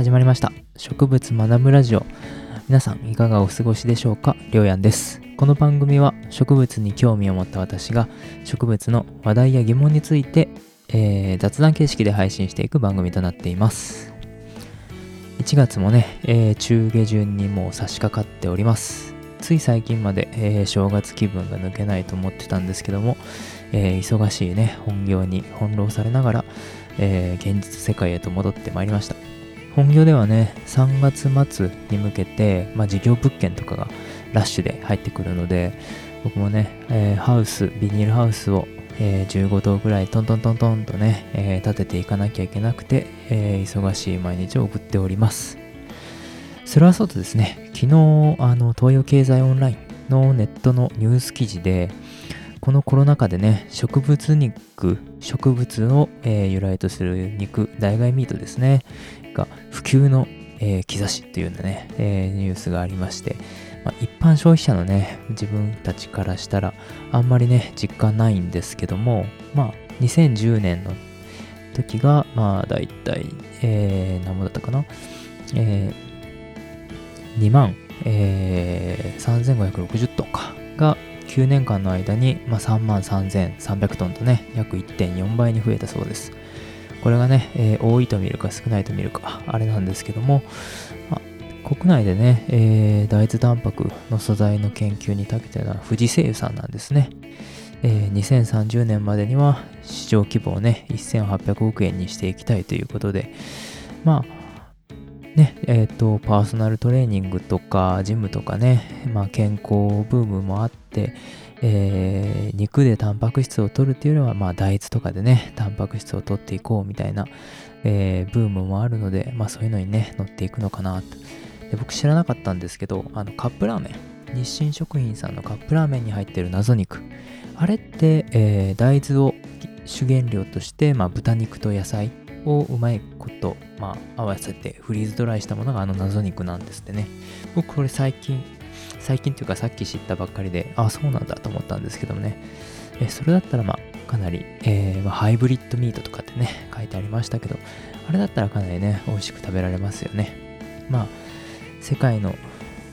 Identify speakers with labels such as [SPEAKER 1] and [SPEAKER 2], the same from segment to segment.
[SPEAKER 1] 始まりました。植物学ぶラジオ。皆さんいかがお過ごしでしょうか？りょうやんです。この番組は植物に興味を持った私が植物の話題や疑問について、えー、雑談形式で配信していく番組となっています。1月もね、えー、中下旬にもう差し掛かっております。つい最近まで、えー、正月気分が抜けないと思ってたんですけども、えー、忙しいね本業に翻弄されながら、えー、現実世界へと戻ってまいりました。本業ではね、3月末に向けて、まあ、事業物件とかがラッシュで入ってくるので、僕もね、えー、ハウス、ビニールハウスを、えー、15棟ぐらいトントントントンとね、えー、建てていかなきゃいけなくて、え忙しい毎日を送っております。それはそうとですね、昨日、あの、東洋経済オンラインのネットのニュース記事で、このコロナ禍でね、植物肉、植物を、えー、由来とする肉、代替ミートですね、が普及の、えー、兆しというようなね、えー、ニュースがありまして、まあ、一般消費者のね、自分たちからしたら、あんまりね、実感ないんですけども、まあ、2010年の時が、まあ、だいたい、えー、何もだったかな、えー、2万、えー、3560トンか、が、9年間の間に、まあ、3万3300トンとね、約1.4倍に増えたそうです。これがね、えー、多いと見るか少ないと見るか、あれなんですけども、まあ、国内でね、えー、大豆タンパクの素材の研究に長けてるのは富士製油さんなんですね。えー、2030年までには市場規模をね、1800億円にしていきたいということで、まあ、ね、え、ー、と、パーソナルトレーニングとか、ジムとかね、まあ、健康ブームもあって、えー、肉でタンパク質を取るっていうよりは、まあ、大豆とかでね、タンパク質を取っていこうみたいな、えー、ブームもあるので、まあ、そういうのにね、乗っていくのかなと。で僕知らなかったんですけど、あの、カップラーメン、日清食品さんのカップラーメンに入ってる謎肉、あれって、えー、大豆を主原料として、まあ、豚肉と野菜をうまいこと、まあ、合わせてフリーズドライしたものがあの謎肉なんですってね。僕これ最近、最近というかさっき知ったばっかりで、あ、そうなんだと思ったんですけどもね。えそれだったらまあ、かなり、えー、まあ、ハイブリッドミートとかってね、書いてありましたけど、あれだったらかなりね、美味しく食べられますよね。まあ、世界の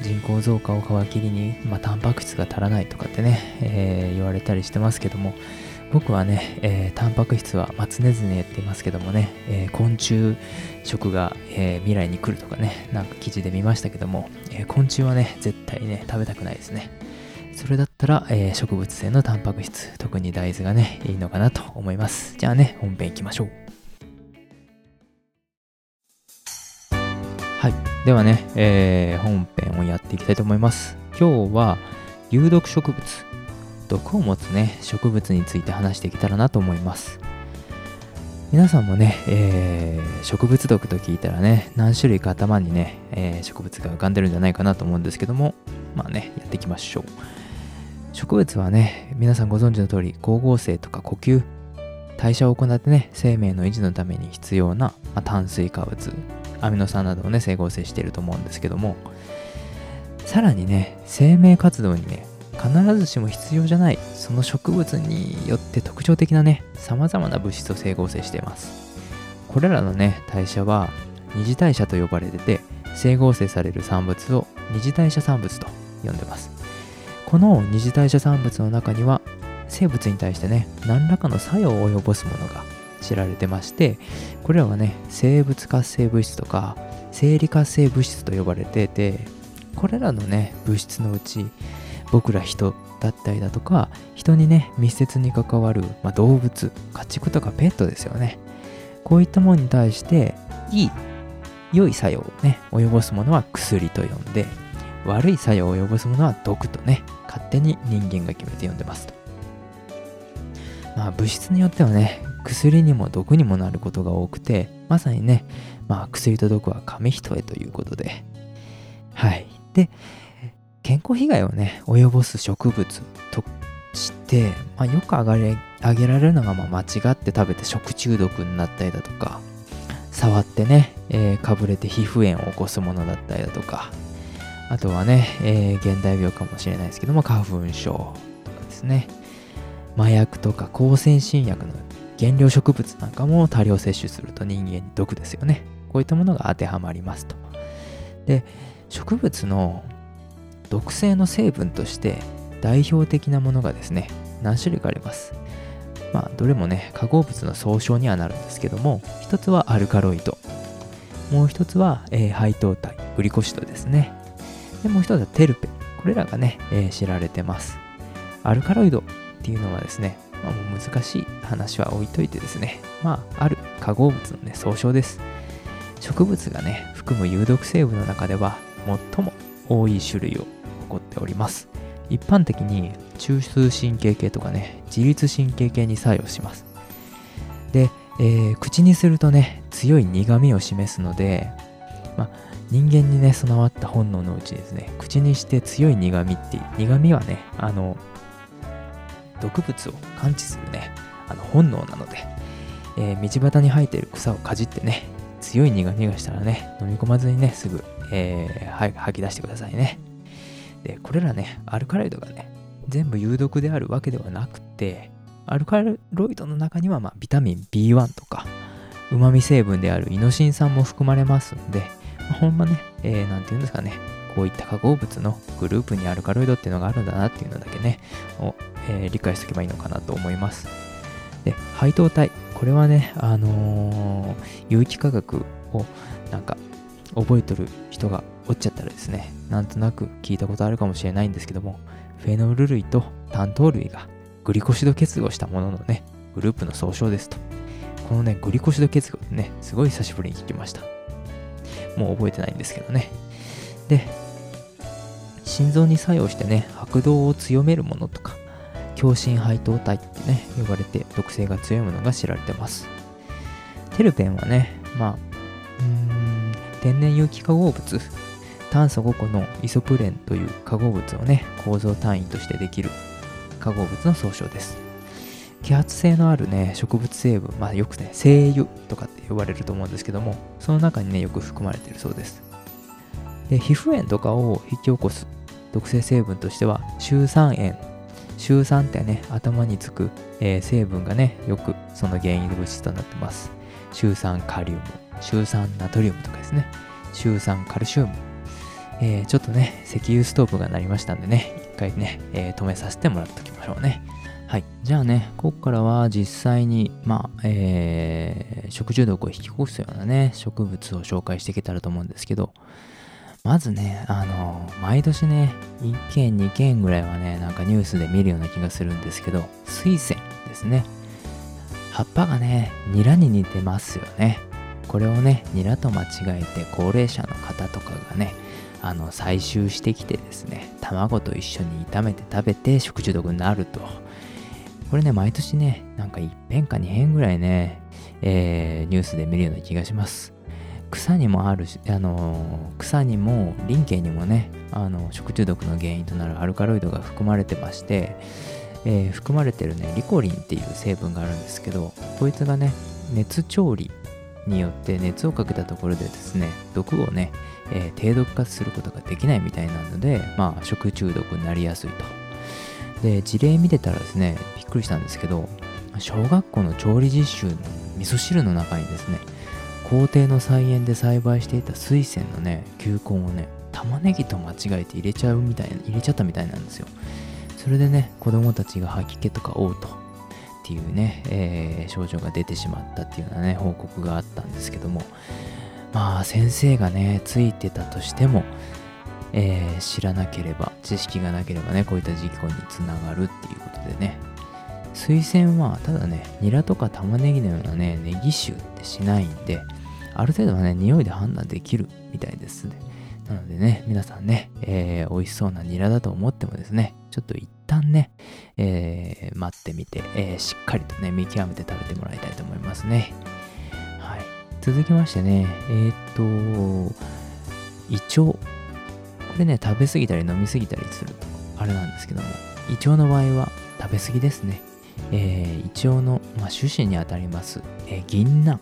[SPEAKER 1] 人口増加を皮切りに、まあ、タンパク質が足らないとかってね、えー、言われたりしてますけども、僕はね、えー、タンパク質は、まあ、常々言っていますけどもね、えー、昆虫食が、えー、未来に来るとかね、なんか記事で見ましたけども、え昆虫はね、絶対ね、食べたくないですね。それだったら、え植物性のタンパク質、特に大豆がね、いいのかなと思います。じゃあね、本編いきましょう。はい。ではね、え本編をやっていきたいと思います。今日は、有毒植物毒を持つね、植物について話していけたらなと思います。皆さんもね、えー、植物毒と聞いたらね、何種類か頭にね、えー、植物が浮かんでるんじゃないかなと思うんですけども、まあね、やっていきましょう。植物はね、皆さんご存知の通り、光合成とか呼吸、代謝を行ってね、生命の維持のために必要な、まあ、炭水化物、アミノ酸などをね、整合成していると思うんですけども、さらにね、生命活動にね、必ずしも必要じゃないその植物によって特徴的なね様々な物質を整合成しています。これらのね代謝は二次代謝と呼ばれてて整合成される産物を二次代謝産物と呼んでます。この二次代謝産物の中には生物に対してね何らかの作用を及ぼすものが知られてましてこれらはね生物活性物質とか生理活性物質と呼ばれててこれらのね物質のうち僕ら人だったりだとか人にね密接に関わる、まあ、動物家畜とかペットですよね。こういったものに対していい良い作用をね及ぼすものは薬と呼んで悪い作用を及ぼすものは毒とね勝手に人間が決めて呼んでますと。まあ物質によってはね薬にも毒にもなることが多くてまさにねまあ薬と毒は紙一重ということで。はい。で健康被害をね、及ぼす植物として、まあ、よく挙げ挙げられるのが、ま、間違って食べて食中毒になったりだとか、触ってね、えー、かぶれて皮膚炎を起こすものだったりだとか、あとはね、えー、現代病かもしれないですけども、花粉症とかですね、麻薬とか抗精神薬の原料植物なんかも多量摂取すると人間に毒ですよね。こういったものが当てはまりますと。で、植物の毒性の成分として代表的なものがですね、何種類かあります。まあ、どれもね、化合物の総称にはなるんですけども、一つはアルカロイド、もう一つは、えー、配糖体、グリコシドですね。で、もう一つはテルペ。これらがね、えー、知られてます。アルカロイドっていうのはですね、まあ、もう難しい話は置いといてですね、まあ、ある化合物のね、総称です。植物がね、含む有毒成分の中では最も多い種類をっております。一般的に中枢神経系とかね、自律神経系に作用します。で、えー、口にするとね、強い苦味を示すので、ま、人間にね、備わった本能のうちですね、口にして強い苦味って、苦味はね、あの、毒物を感知するね、あの本能なので、えー、道端に生えてる草をかじってね、強い苦味がしたらね、飲み込まずにね、すぐ、えー、吐き出してくださいね。で、これらね、アルカロイドがね、全部有毒であるわけではなくて、アルカロイドの中には、まあ、ビタミン B1 とか、旨味成分であるイノシン酸も含まれますんで、まあ、ほんまね、えー、なんて言うんですかね、こういった化合物のグループにアルカロイドっていうのがあるんだなっていうのだけね、を、えー、理解しておけばいいのかなと思います。で、配糖体。これはね、あのー、有機化学をなんか覚えとる人がおっちゃったらですね、なんとなく聞いたことあるかもしれないんですけども、フェノール類と単糖類がグリコシド結合したもののね、グループの総称ですと。このね、グリコシド結合ってね、すごい久しぶりに聞きました。もう覚えてないんですけどね。で、心臓に作用してね、拍動を強めるものとか、強心配糖体ってね、呼ばれて毒性が強いものが知られてます。テルペンはね、まあ、うーん、天然有機化合物、炭素5個のイソプレンという化合物をね、構造単位としてできる化合物の総称です。揮発性のあるね、植物成分、まあよくね、精油とかって呼ばれると思うんですけども、その中にね、よく含まれているそうです。で、皮膚炎とかを引き起こす毒性成分としては、臭酸塩。臭酸ってね、頭につく、えー、成分がね、よくその原因物質となってます。臭酸カリウム、臭酸ナトリウムとかですね、臭酸カルシウム。えー、ちょっとね、石油ストーブが鳴りましたんでね、一回ね、えー、止めさせてもらっときましょうね。はい。じゃあね、ここからは実際に、まあ、えー、食中毒を引き起こすようなね、植物を紹介していけたらと思うんですけど、まずね、あの、毎年ね、1件2件ぐらいはね、なんかニュースで見るような気がするんですけど、水仙ですね。葉っぱがね、ニラに似てますよね。これをね、ニラと間違えて高齢者の方とかがね、あの、採集してきてですね、卵と一緒に炒めて食べて食中毒になると。これね、毎年ね、なんか1遍か2遍ぐらいね、えー、ニュースで見るような気がします。草にもあるし、あの、草にも林系にもね、あの食中毒の原因となるアルカロイドが含まれてまして、えー、含まれてるね、リコリンっていう成分があるんですけど、こいつがね、熱調理によって熱をかけたところでですね、毒をね、えー、低毒化することができないみたいなので、まあ、食中毒になりやすいと。で、事例見てたらですね、びっくりしたんですけど、小学校の調理実習の味噌汁の中にですね、校庭の菜園で栽培していた水仙のね、球根をね、玉ねぎと間違えて入れちゃうみたいな、入れちゃったみたいなんですよ。それでね、子供たちが吐き気とか嘔吐っていうね、えー、症状が出てしまったっていうようなね、報告があったんですけども、まあ先生がね、ついてたとしても、えー、知らなければ、知識がなければね、こういった事故につながるっていうことでね。水仙は、ただね、ニラとか玉ねぎのようなね、ネギ臭ってしないんで、ある程度はね、匂いで判断できるみたいですね。なのでね、皆さんね、えー、美味しそうなニラだと思ってもですね、ちょっと一旦ね、えー、待ってみて、えー、しっかりとね、見極めて食べてもらいたいと思いますね。続きましてね、えー、っと、胃腸これね、食べ過ぎたり飲み過ぎたりすると、あれなんですけども、胃腸の場合は食べ過ぎですね。えー、胃腸の、まあ、種子にあたります、えー、銀杏。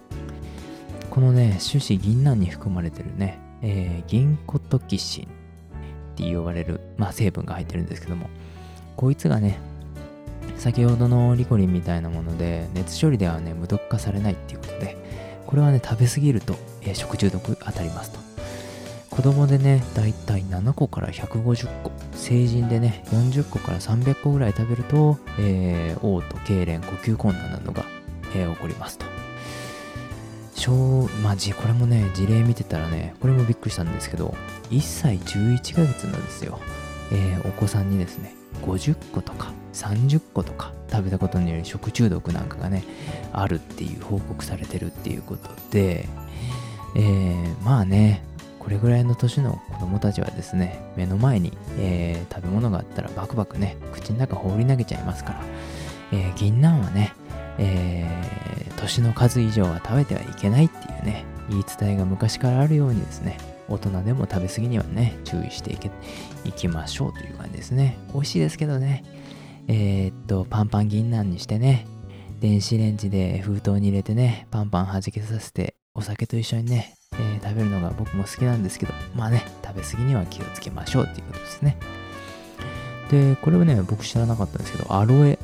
[SPEAKER 1] このね、種子銀杏に含まれてるね、えー、銀コトキシンって呼ばれる、まあ、成分が入ってるんですけども、こいつがね、先ほどのリコリンみたいなもので、熱処理ではね、無毒化されないっていうことで、これはね食べ過ぎると、えー、食中毒当たりますと。子供でねだいたい7個から150個。成人でね40個から300個ぐらい食べると、えー、嘔吐痙攣呼吸困難などが、えー、起こりますと。小まあ、これもね事例見てたらねこれもびっくりしたんですけど1歳11ヶ月なんですよ、えー、お子さんにですね50個とか30個とか食べたことによる食中毒なんかがねあるっていう報告されてるっていうことで、えー、まあねこれぐらいの年の子供たちはですね目の前に、えー、食べ物があったらバクバクね口の中放り投げちゃいますから、えー、銀杏はね、えー、年の数以上は食べてはいけないっていうね言い伝えが昔からあるようにですね大人でも食べ過ぎにはね注意していけいきましょうという感じですね。美味しいですけどね。えー、っとパンパン銀杏にしてね電子レンジで封筒に入れてねパンパン弾けさせてお酒と一緒にね、えー、食べるのが僕も好きなんですけどまあね食べ過ぎには気をつけましょうっていうことですね。でこれはね僕知らなかったんですけどアロエ。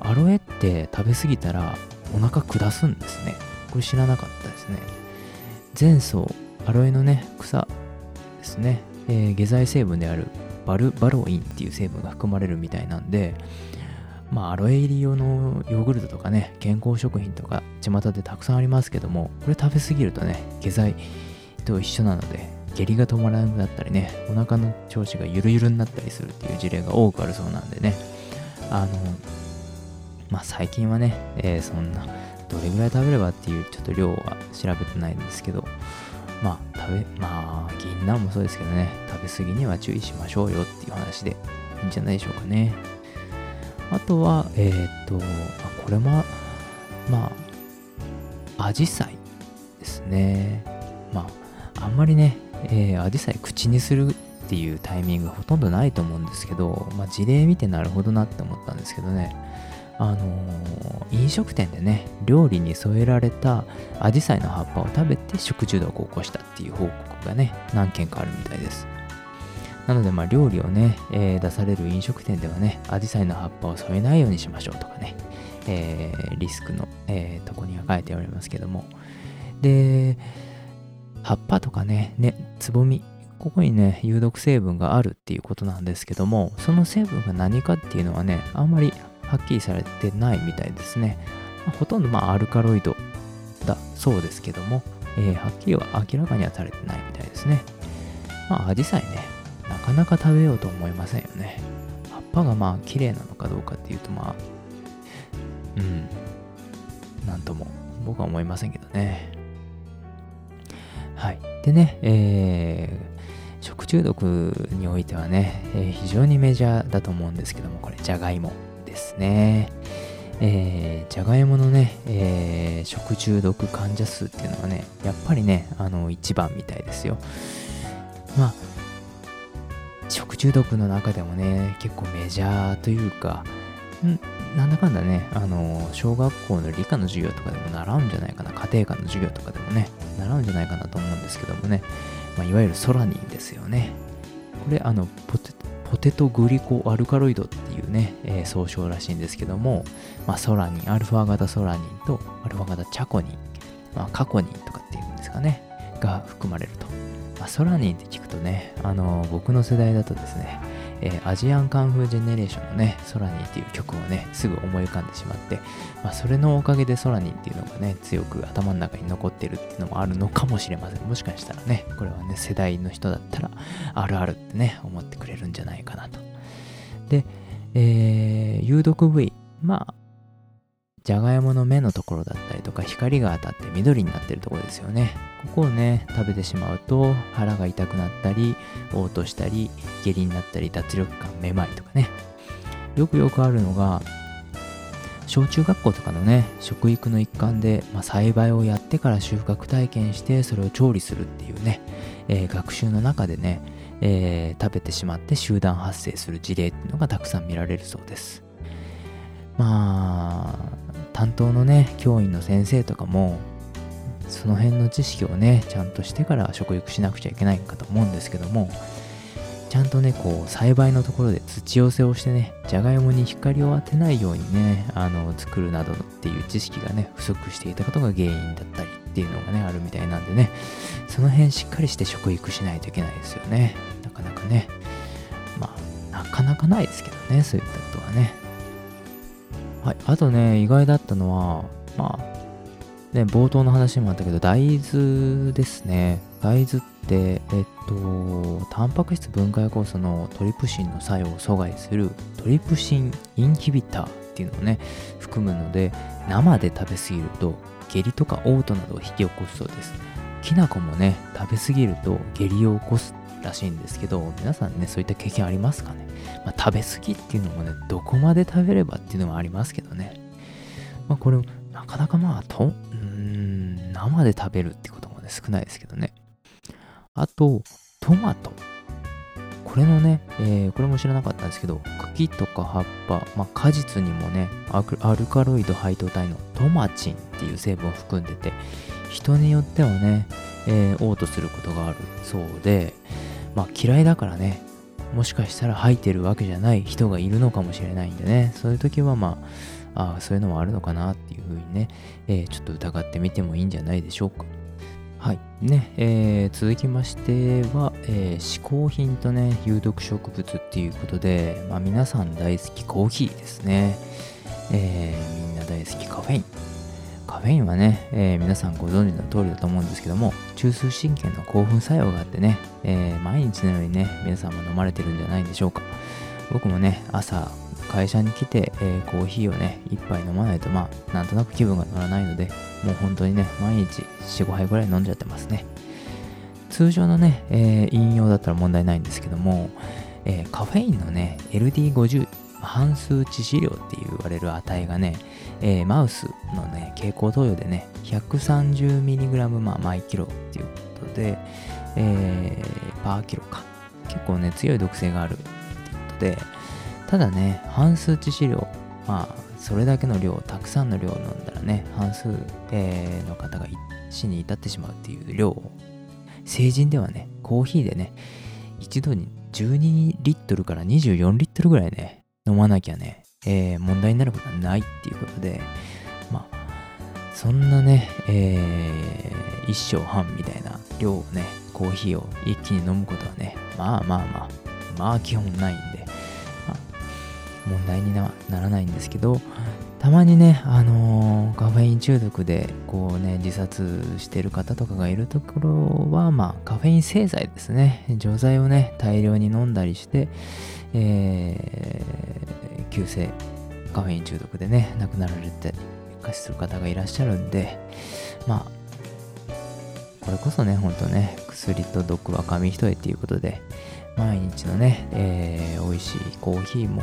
[SPEAKER 1] アロエって食べ過ぎたらお腹下すんですね。これ知らなかったですね。前走アロエのね草ですね、えー、下剤成分であるバルバロインっていう成分が含まれるみたいなんでまあアロエ入り用のヨーグルトとかね健康食品とか巷でたくさんありますけどもこれ食べ過ぎるとね下剤と一緒なので下痢が止まらなくなったりねお腹の調子がゆるゆるになったりするっていう事例が多くあるそうなんでね。あのまあ最近はね、えー、そんなどれぐらい食べればっていうちょっと量は調べてないんですけどまあ食べまあ銀杏もそうですけどね。食べ過ぎには注意しましょうよっていう話でいいんじゃないでしょうかね。あとはえー、っとこれもまあアジサイですね。まああんまりねえー、アジサイ口にするっていうタイミングほとんどないと思うんですけど、まあ、事例見てなるほどなって思ったんですけどね。あのー、飲食店でね料理に添えられたアジサイの葉っぱを食べて食中毒を起こしたっていう報告がね何件かあるみたいです。なのでまあ料理をね、えー、出される飲食店ではねアジサイの葉っぱを添えないようにしましょうとかね、えー、リスクの、えー、とこには書いておりますけども。で葉っぱとかねねつぼみここにね有毒成分があるっていうことなんですけどもその成分が何かっていうのはねあんまりはっきりされてないみたいですね。ま、ほとんどまあアルカロイドだそうですけども、えー、はっきりは明らかにはされてないみたいですね。まあ、アジサイね、なかなか食べようと思いませんよね。葉っぱがまあ綺麗なのかどうかっていうとまあ、うん、なんとも僕は思いませんけどね。はい。でね、えー、食中毒においてはね、えー、非常にメジャーだと思うんですけども、これ、じゃがいも。ですね。えー、じゃがいものね、えー、食中毒患者数っていうのはね、やっぱりね、あの、一番みたいですよ。まあ、食中毒の中でもね、結構メジャーというか、んなんだかんだね、あの、小学校の理科の授業とかでも習うんじゃないかな、家庭科の授業とかでもね、習うんじゃないかなと思うんですけどもね、まあ、いわゆるソラニンですよね。これ、あの、ポテトポテトグリコアルカロイドっていうね、えー、総称らしいんですけども、まあ、ソラニン、アルファ型ソラニンとアルファ型チャコニン、まあ、カコニンとかっていうんですかね、が含まれると。まあ、ソラニンって聞くとね、あのー、僕の世代だとですね、えー、アジアンカンフージェネレーションのね、ソラニーっていう曲をね、すぐ思い浮かんでしまって、まあ、それのおかげでソラニーっていうのがね、強く頭の中に残ってるっていうのもあるのかもしれません。もしかしたらね、これはね、世代の人だったら、あるあるってね、思ってくれるんじゃないかなと。で、えー、有毒部位。まあ、じゃがいもの芽のところだったりとか光が当たって緑になってるところですよね。ここをね、食べてしまうと腹が痛くなったり、嘔吐したり、下痢になったり、脱力感、めまいとかね。よくよくあるのが、小中学校とかのね、食育の一環で、まあ、栽培をやってから収穫体験して、それを調理するっていうね、えー、学習の中でね、えー、食べてしまって集団発生する事例っていうのがたくさん見られるそうです。まあ、担当のね教員の先生とかもその辺の知識をねちゃんとしてから食育しなくちゃいけないかと思うんですけどもちゃんとねこう栽培のところで土寄せをしてねじゃがいもに光を当てないようにねあの作るなどっていう知識がね不足していたことが原因だったりっていうのがねあるみたいなんでねその辺しっかりして食育しないといけないですよね。なかなかねまあなかなかないですけどねそういったことはね。はいあとね意外だったのはまあね、冒頭の話もあったけど、大豆ですね。大豆って、えっと、タンパク質分解酵素のトリプシンの作用を阻害するトリプシンインヒビターっていうのをね、含むので、生で食べ過ぎると下痢とか嘔吐などを引き起こすそうです。きな粉もね、食べ過ぎると下痢を起こすらしいんですけど、皆さんね、そういった経験ありますかね、まあ、食べ過ぎっていうのもね、どこまで食べればっていうのはありますけどね。まあ、これ、なかなかまあ、とん、生で食べるってこともね、少ないですけどね。あと、トマト。これのね、えー、これも知らなかったんですけど、茎とか葉っぱ、まあ、果実にもねアルカロイド配糖体のトマチンっていう成分を含んでて、人によってはね、えー、嘔吐することがあるそうで、まあ、嫌いだからね、もしかしたら吐いてるわけじゃない人がいるのかもしれないんでね、そういう時はまあ、ああ、そういうのもあるのかなっていうふうにね、えー、ちょっと疑ってみてもいいんじゃないでしょうか。はい。ね、えー、続きましては、えー、嗜好品とね、有毒植物っていうことで、まあ、皆さん大好きコーヒーですね。えー、みんな大好きカフェイン。カフェインはね、えー、皆さんご存知の通りだと思うんですけども、中枢神経の興奮作用があってね、えー、毎日のようにね、皆さんも飲まれてるんじゃないでしょうか。僕もね、朝会社に来て、えー、コーヒーをね、一杯飲まないと、まあ、なんとなく気分が乗らないので、もう本当にね、毎日4、5杯ぐらい飲んじゃってますね。通常のね、えー、飲用だったら問題ないんですけども、えー、カフェインのね、LD50、半数致死量って言われる値がね、えー、マウスのね、蛍光投与でね、130mg、まあ、毎キロっていうことで、えー、パーキロか。結構ね、強い毒性があるっていうことで、ただね、半数致死量、まあ、それだけの量、たくさんの量を飲んだらね、半数、えー、の方が死に至ってしまうっていう量を、成人ではね、コーヒーでね、一度に12リットルから24リットルぐらいね、飲まなきゃね、えー、問題になることはないっていうことで、まあ、そんなね、えー、一升半みたいな量をね、コーヒーを一気に飲むことはね、まあまあまあ、まあ基本ないんで、問題にならないんですけどたまにね、あのー、カフェイン中毒でこうね自殺してる方とかがいるところはまあカフェイン製剤ですね。錠剤をね大量に飲んだりして、えー、急性カフェイン中毒でね亡くなられて過死する方がいらっしゃるんでまあこれこそね、ほんとね、薬と毒は紙一重っていうことで、毎日のね、えー、美味しいコーヒーも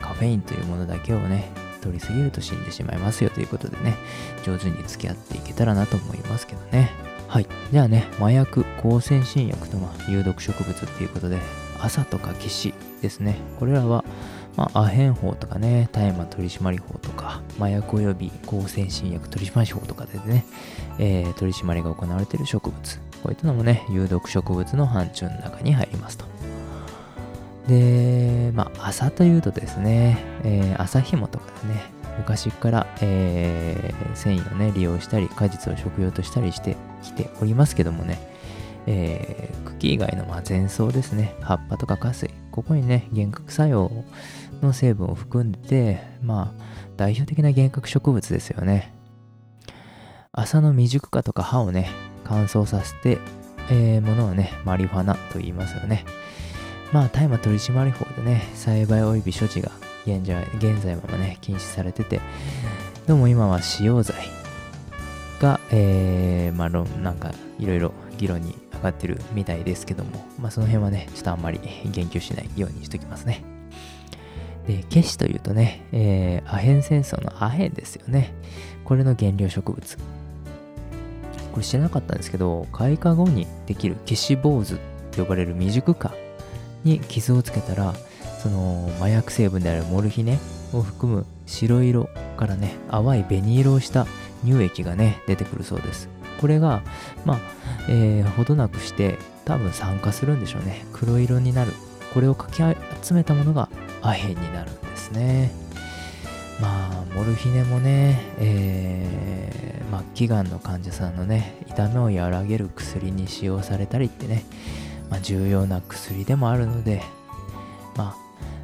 [SPEAKER 1] カフェインというものだけをね、取りすぎると死んでしまいますよということでね、上手に付き合っていけたらなと思いますけどね。はい。じゃあね、麻薬、抗精神薬とま有毒植物っていうことで、朝とか騎士ですね。これらは、まあ、アヘン法とかね、大麻取締法とか、麻薬及び抗精神薬取締法とかでね、えー、取り締まりが行われている植物。こういったのもね、有毒植物の範疇の中に入りますと。で、まあ、朝というとですね、えー、朝紐とかでね、昔から、えー、繊維をね、利用したり、果実を食用としたりしてきておりますけどもね、えー、茎以外のまあ前草ですね、葉っぱとか花水、ここにね、幻覚作用の成分を含んでて、まあ、代表的な幻覚植物ですよね。朝の未熟化とか葉をね、乾燥させて、えー、ものをね、マリファナと言いますよね。まあ、大麻取締法でね、栽培及び所持が現在現在はね、禁止されてて、でも今は使用罪が、えー、まあ、なんかいろいろ議論に上がってるみたいですけども、まあ、その辺はね、ちょっとあんまり言及しないようにしときますね。で、ケシというとね、えー、アヘン戦争のアヘンですよね。これの原料植物。これ知らなかったんですけど、開花後にできる消し坊主と呼ばれる未熟果に傷をつけたらその麻薬成分であるモルヒネを含む白色からね淡い紅色をした乳液がね出てくるそうですこれがまあ、えー、ほどなくして多分酸化するんでしょうね。黒色になる。これをかき集めたものがアヘンになるんですね。まあモルヒネもね、えー、末期がんの患者さんのね痛みを和らげる薬に使用されたりってね、まあ、重要な薬でもあるのでまあ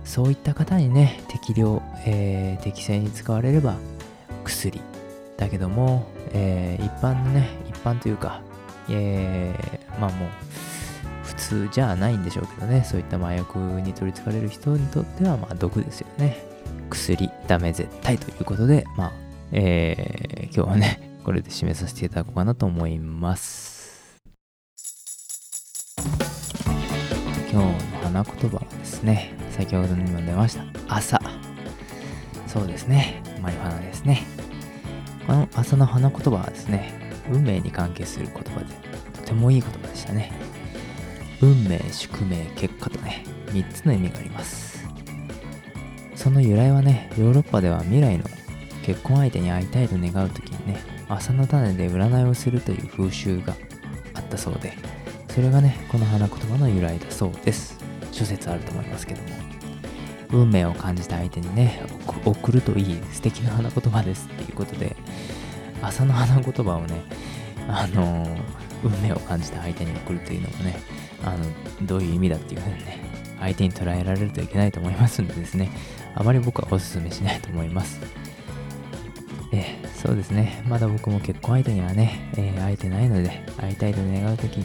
[SPEAKER 1] そういった方にね適量、えー、適正に使われれば薬だけども、えー、一般のね一般というか、えー、まあもう普通じゃないんでしょうけどねそういった麻薬に取りつかれる人にとってはまあ毒ですよね。薬ダメ絶対ということでまあえー、今日はねこれで締めさせていただこうかなと思います。今日の花言葉はですね先ほどにも出ました朝。そうですね。マリファナですね。この朝の花言葉はですね運命に関係する言葉でとてもいい言葉でしたね。運命宿命結果とね3つの意味があります。その由来はねヨーロッパでは未来の結婚相手に会いたいと願う時にね朝の種で占いをするという風習があったそうでそれがねこの花言葉の由来だそうです。諸説あると思いますけども。運命を感じた相手にね送るといい素敵な花言葉ですっていうことで朝の花言葉をねあのー、運命を感じた相手に送るというのもねあのどういう意味だっていうふうにね相手に捉えられるといけないと思いますんでですねあまり僕はお勧めしないと思います。え、そうですね。まだ僕も結婚相手にはね、えー、会えてないので会いたいと願う時で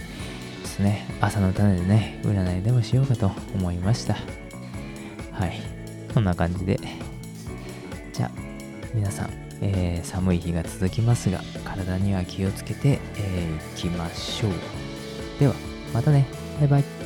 [SPEAKER 1] すね朝の種でね占いでもしようかと思いました。はい。そんな感じで。じゃあ皆さん、えー、寒い日が続きますが体には気をつけてい、えー、きましょう。ではまたね。バイバイ。